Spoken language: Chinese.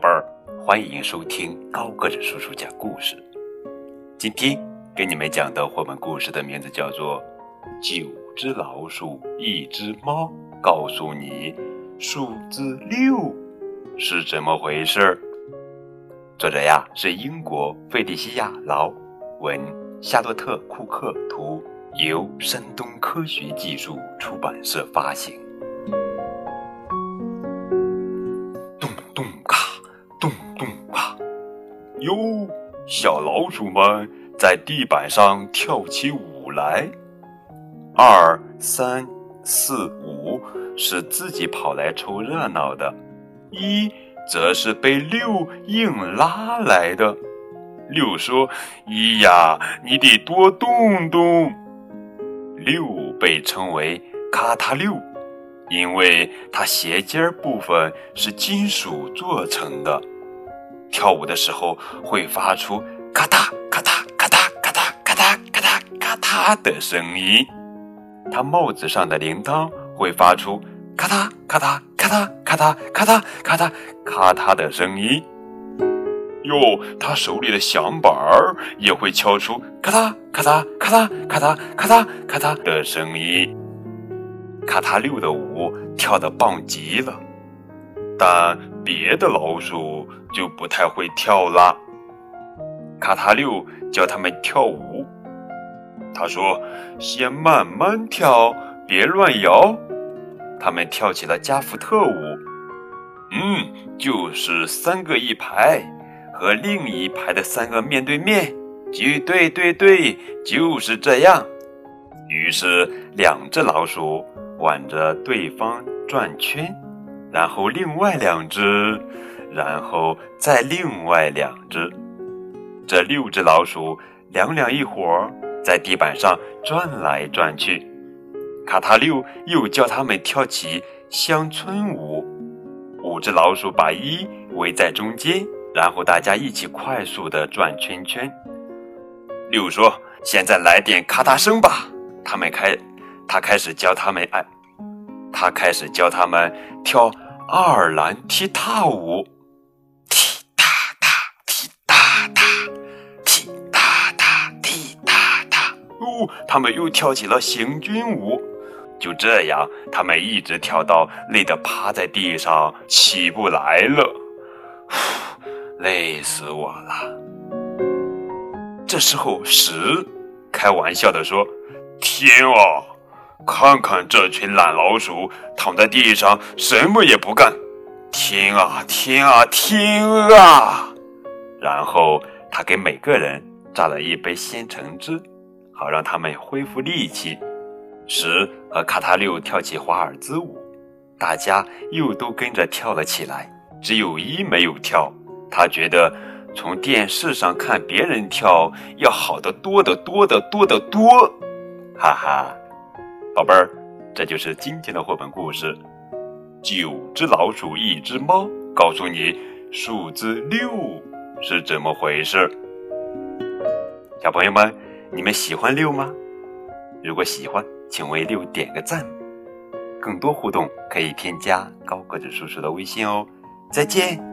贝儿，欢迎收听高个子叔叔讲故事。今天给你们讲的绘本故事的名字叫做《九只老鼠，一只猫》，告诉你数字六是怎么回事。作者呀是英国费利西亚劳文，夏洛特库克图，由山东科学技术出版社发行。小老鼠们在地板上跳起舞来。二三四五是自己跑来凑热闹的，一则是被六硬拉来的。六说：“一呀，你得多动动。”六被称为“咔嗒六”，因为它鞋尖部分是金属做成的。跳舞的时候会发出咔嗒咔嗒咔嗒咔嗒咔嗒咔嗒咔嗒的声音，他帽子上的铃铛会发出咔嗒咔嗒咔嗒咔嗒咔嗒咔嗒咔嗒的声音。哟，他手里的响板儿也会敲出咔嗒咔嗒咔嗒咔嗒咔嗒咔嗒的声音。咔嗒六的舞跳得棒极了，但别的老鼠。就不太会跳啦。卡塔六教他们跳舞，他说：“先慢慢跳，别乱摇。”他们跳起了加福特舞。嗯，就是三个一排，和另一排的三个面对面。就对对对，就是这样。于是两只老鼠挽着对方转圈，然后另外两只。然后再另外两只，这六只老鼠两两一伙，在地板上转来转去。卡塔六又教他们跳起乡村舞。五只老鼠把一围在中间，然后大家一起快速的转圈圈。六说：“现在来点咔嗒声吧。”他们开，他开始教他们哎，他开始教他们跳爱尔兰踢踏舞。踢踏踏，踢踏踏，踢踏踏，踢踏踏。哦他们又跳起了行军舞，就这样，他们一直跳到累得趴在地上起不来了。累死我了！这时候，十开玩笑的说：“天啊，看看这群懒老鼠躺在地上什么也不干！天啊，天啊，天啊！”然后他给每个人榨了一杯鲜橙汁。好让他们恢复力气。十和卡塔六跳起华尔兹舞，大家又都跟着跳了起来。只有一没有跳，他觉得从电视上看别人跳要好得多得多得多得多。哈哈，宝贝儿，这就是今天的绘本故事：九只老鼠，一只猫，告诉你数字六是怎么回事。小朋友们。你们喜欢六吗？如果喜欢，请为六点个赞。更多互动可以添加高个子叔叔的微信哦。再见。